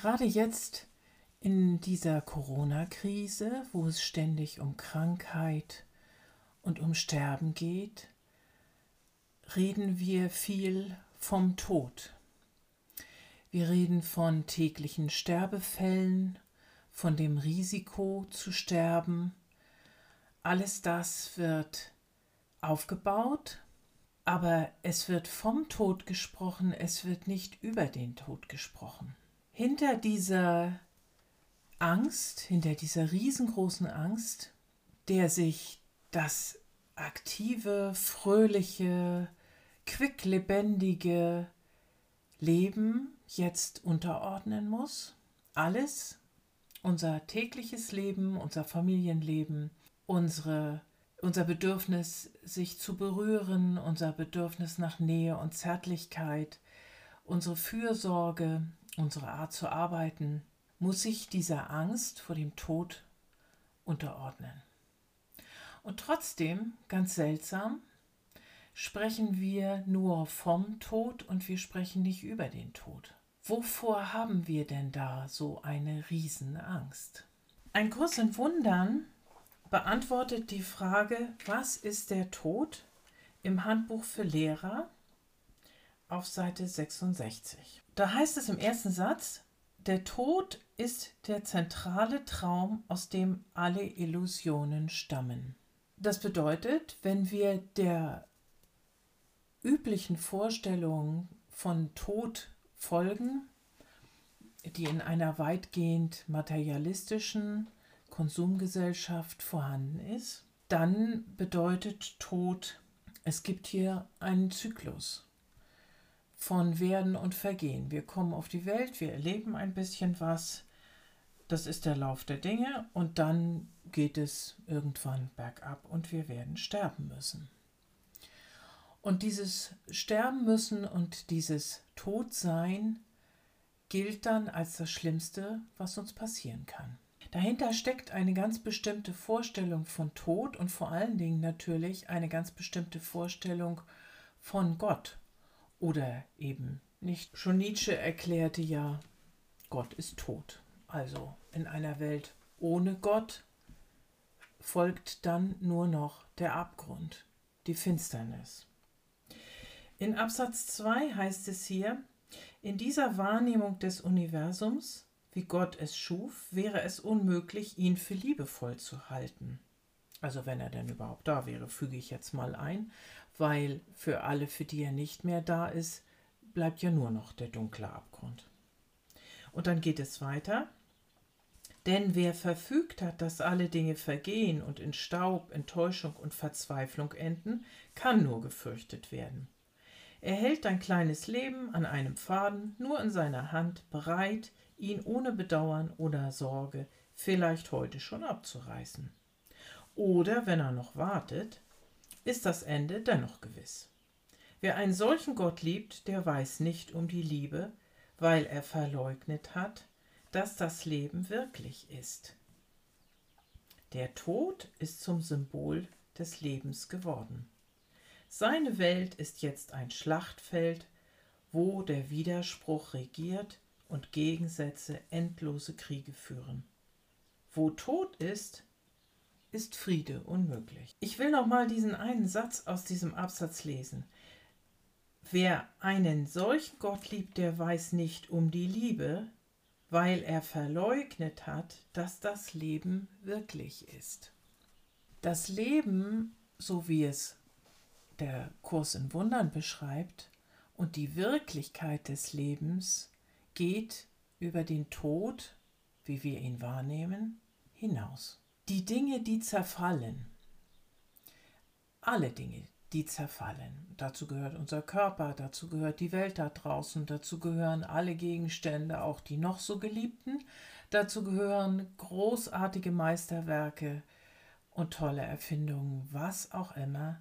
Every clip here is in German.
Gerade jetzt in dieser Corona-Krise, wo es ständig um Krankheit und um Sterben geht, reden wir viel vom Tod. Wir reden von täglichen Sterbefällen, von dem Risiko zu sterben. Alles das wird aufgebaut aber es wird vom Tod gesprochen, es wird nicht über den Tod gesprochen. Hinter dieser Angst, hinter dieser riesengroßen Angst, der sich das aktive, fröhliche, quicklebendige Leben jetzt unterordnen muss. Alles, unser tägliches Leben, unser Familienleben, unsere unser Bedürfnis, sich zu berühren, unser Bedürfnis nach Nähe und Zärtlichkeit, unsere Fürsorge, unsere Art zu arbeiten, muss sich dieser Angst vor dem Tod unterordnen. Und trotzdem, ganz seltsam, sprechen wir nur vom Tod und wir sprechen nicht über den Tod. Wovor haben wir denn da so eine Riesenangst? Ein Kurs in Wundern beantwortet die Frage, was ist der Tod im Handbuch für Lehrer auf Seite 66. Da heißt es im ersten Satz, der Tod ist der zentrale Traum, aus dem alle Illusionen stammen. Das bedeutet, wenn wir der üblichen Vorstellung von Tod folgen, die in einer weitgehend materialistischen Konsumgesellschaft vorhanden ist, dann bedeutet Tod, es gibt hier einen Zyklus von Werden und Vergehen. Wir kommen auf die Welt, wir erleben ein bisschen was, das ist der Lauf der Dinge und dann geht es irgendwann bergab und wir werden sterben müssen. Und dieses Sterben müssen und dieses Todsein gilt dann als das Schlimmste, was uns passieren kann. Dahinter steckt eine ganz bestimmte Vorstellung von Tod und vor allen Dingen natürlich eine ganz bestimmte Vorstellung von Gott. Oder eben nicht. Schon Nietzsche erklärte ja, Gott ist tot. Also in einer Welt ohne Gott folgt dann nur noch der Abgrund, die Finsternis. In Absatz 2 heißt es hier, in dieser Wahrnehmung des Universums wie Gott es schuf, wäre es unmöglich, ihn für liebevoll zu halten. Also wenn er denn überhaupt da wäre, füge ich jetzt mal ein, weil für alle, für die er nicht mehr da ist, bleibt ja nur noch der dunkle Abgrund. Und dann geht es weiter. Denn wer verfügt hat, dass alle Dinge vergehen und in Staub, Enttäuschung und Verzweiflung enden, kann nur gefürchtet werden. Er hält ein kleines Leben an einem Faden nur in seiner Hand, bereit, ihn ohne Bedauern oder Sorge vielleicht heute schon abzureißen. Oder wenn er noch wartet, ist das Ende dennoch gewiss. Wer einen solchen Gott liebt, der weiß nicht um die Liebe, weil er verleugnet hat, dass das Leben wirklich ist. Der Tod ist zum Symbol des Lebens geworden. Seine Welt ist jetzt ein Schlachtfeld, wo der Widerspruch regiert und Gegensätze endlose Kriege führen. Wo Tod ist, ist Friede unmöglich. Ich will noch mal diesen einen Satz aus diesem Absatz lesen. Wer einen solchen Gott liebt, der weiß nicht um die Liebe, weil er verleugnet hat, dass das Leben wirklich ist. Das Leben, so wie es der Kurs in Wundern beschreibt, und die Wirklichkeit des Lebens geht über den Tod, wie wir ihn wahrnehmen, hinaus. Die Dinge, die zerfallen, alle Dinge, die zerfallen. Dazu gehört unser Körper, dazu gehört die Welt da draußen, dazu gehören alle Gegenstände, auch die noch so geliebten, dazu gehören großartige Meisterwerke und tolle Erfindungen, was auch immer,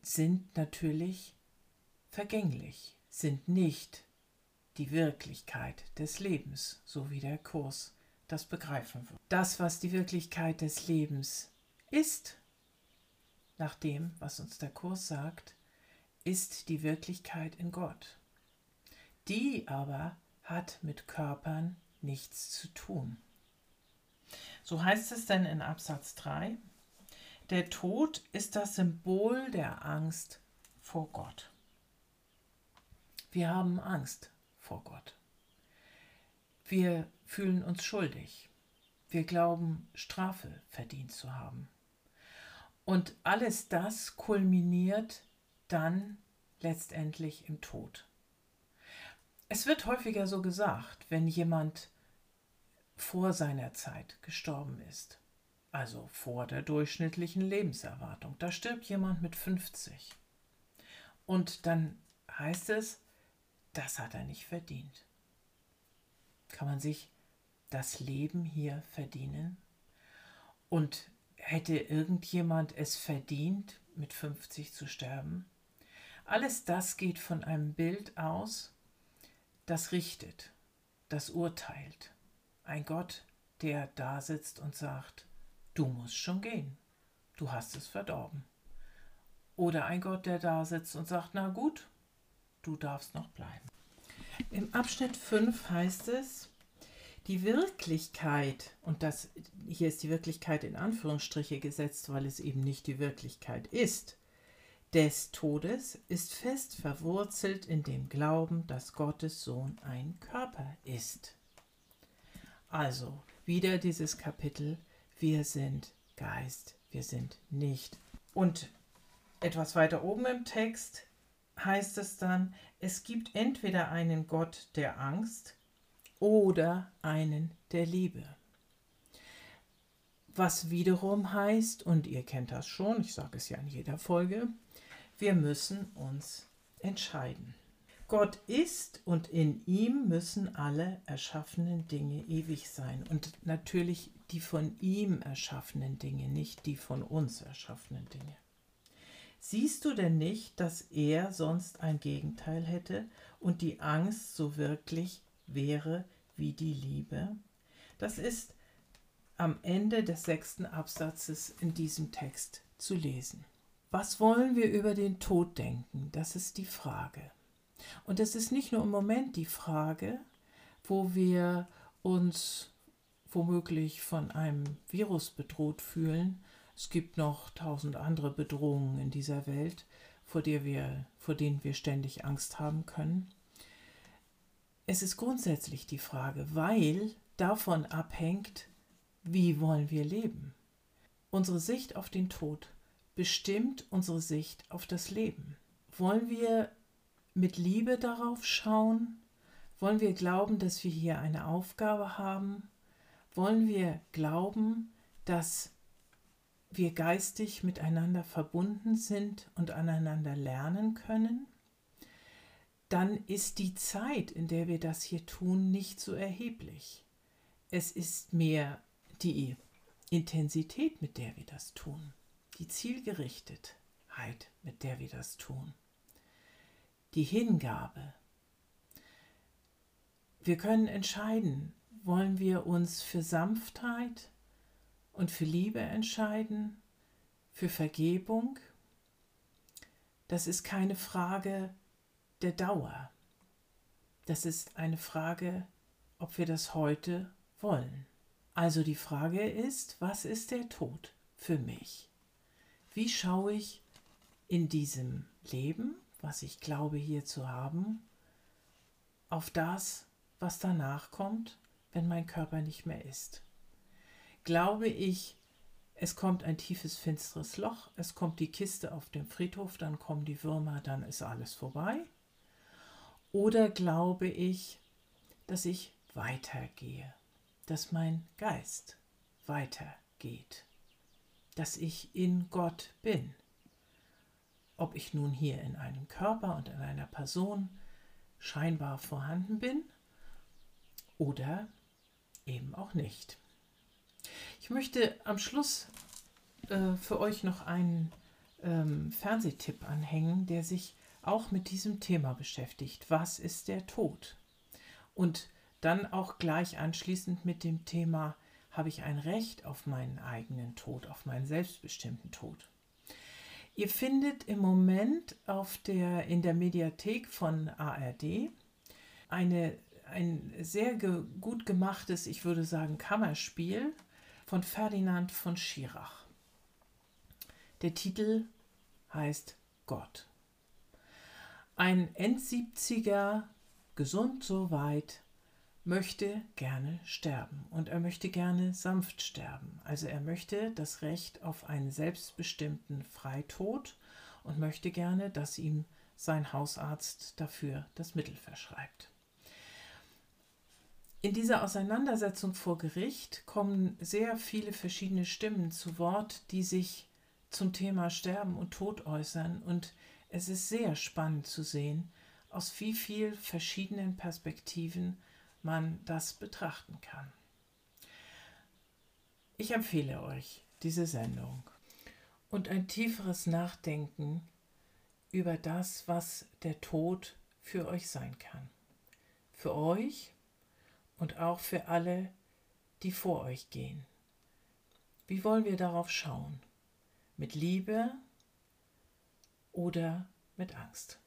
sind natürlich vergänglich, sind nicht die Wirklichkeit des Lebens, so wie der Kurs das begreifen wird. Das, was die Wirklichkeit des Lebens ist, nach dem, was uns der Kurs sagt, ist die Wirklichkeit in Gott. Die aber hat mit Körpern nichts zu tun. So heißt es denn in Absatz 3, der Tod ist das Symbol der Angst vor Gott. Wir haben Angst vor Gott. Wir fühlen uns schuldig. Wir glauben, Strafe verdient zu haben. Und alles das kulminiert dann letztendlich im Tod. Es wird häufiger so gesagt, wenn jemand vor seiner Zeit gestorben ist, also vor der durchschnittlichen Lebenserwartung. Da stirbt jemand mit 50. Und dann heißt es, das hat er nicht verdient. Kann man sich das Leben hier verdienen? Und hätte irgendjemand es verdient, mit 50 zu sterben? Alles das geht von einem Bild aus, das richtet, das urteilt. Ein Gott, der da sitzt und sagt, du musst schon gehen, du hast es verdorben. Oder ein Gott, der da sitzt und sagt, na gut, du darfst noch bleiben. Im Abschnitt 5 heißt es, die Wirklichkeit, und das hier ist die Wirklichkeit in Anführungsstriche gesetzt, weil es eben nicht die Wirklichkeit ist, des Todes ist fest verwurzelt in dem Glauben, dass Gottes Sohn ein Körper ist. Also wieder dieses Kapitel, wir sind Geist, wir sind nicht. Und etwas weiter oben im Text heißt es dann, es gibt entweder einen Gott der Angst, oder einen der Liebe. Was wiederum heißt, und ihr kennt das schon, ich sage es ja in jeder Folge, wir müssen uns entscheiden. Gott ist und in ihm müssen alle erschaffenen Dinge ewig sein. Und natürlich die von ihm erschaffenen Dinge, nicht die von uns erschaffenen Dinge. Siehst du denn nicht, dass er sonst ein Gegenteil hätte und die Angst so wirklich wäre wie die Liebe? Das ist am Ende des sechsten Absatzes in diesem Text zu lesen. Was wollen wir über den Tod denken? Das ist die Frage. Und es ist nicht nur im Moment die Frage, wo wir uns womöglich von einem Virus bedroht fühlen. Es gibt noch tausend andere Bedrohungen in dieser Welt, vor, der wir, vor denen wir ständig Angst haben können. Es ist grundsätzlich die Frage, weil davon abhängt, wie wollen wir leben. Unsere Sicht auf den Tod bestimmt unsere Sicht auf das Leben. Wollen wir mit Liebe darauf schauen? Wollen wir glauben, dass wir hier eine Aufgabe haben? Wollen wir glauben, dass wir geistig miteinander verbunden sind und aneinander lernen können? Dann ist die Zeit, in der wir das hier tun, nicht so erheblich. Es ist mehr die Intensität, mit der wir das tun, die Zielgerichtetheit, mit der wir das tun, die Hingabe. Wir können entscheiden, wollen wir uns für Sanftheit und für Liebe entscheiden, für Vergebung. Das ist keine Frage der Dauer. Das ist eine Frage, ob wir das heute wollen. Also die Frage ist, was ist der Tod für mich? Wie schaue ich in diesem Leben, was ich glaube hier zu haben, auf das, was danach kommt, wenn mein Körper nicht mehr ist? Glaube ich, es kommt ein tiefes, finsteres Loch, es kommt die Kiste auf dem Friedhof, dann kommen die Würmer, dann ist alles vorbei? Oder glaube ich, dass ich weitergehe, dass mein Geist weitergeht, dass ich in Gott bin, ob ich nun hier in einem Körper und in einer Person scheinbar vorhanden bin oder eben auch nicht. Ich möchte am Schluss äh, für euch noch einen ähm, Fernsehtipp anhängen, der sich auch mit diesem Thema beschäftigt. Was ist der Tod? Und dann auch gleich anschließend mit dem Thema, habe ich ein Recht auf meinen eigenen Tod, auf meinen selbstbestimmten Tod? Ihr findet im Moment auf der, in der Mediathek von ARD eine, ein sehr ge, gut gemachtes, ich würde sagen, Kammerspiel von Ferdinand von Schirach. Der Titel heißt Gott. Ein Endsiebziger, gesund soweit, möchte gerne sterben und er möchte gerne sanft sterben. Also er möchte das Recht auf einen selbstbestimmten Freitod und möchte gerne, dass ihm sein Hausarzt dafür das Mittel verschreibt. In dieser Auseinandersetzung vor Gericht kommen sehr viele verschiedene Stimmen zu Wort, die sich zum Thema Sterben und Tod äußern und es ist sehr spannend zu sehen, aus wie vielen verschiedenen Perspektiven man das betrachten kann. Ich empfehle euch diese Sendung und ein tieferes Nachdenken über das, was der Tod für euch sein kann. Für euch und auch für alle, die vor euch gehen. Wie wollen wir darauf schauen? Mit Liebe oder mit Angst?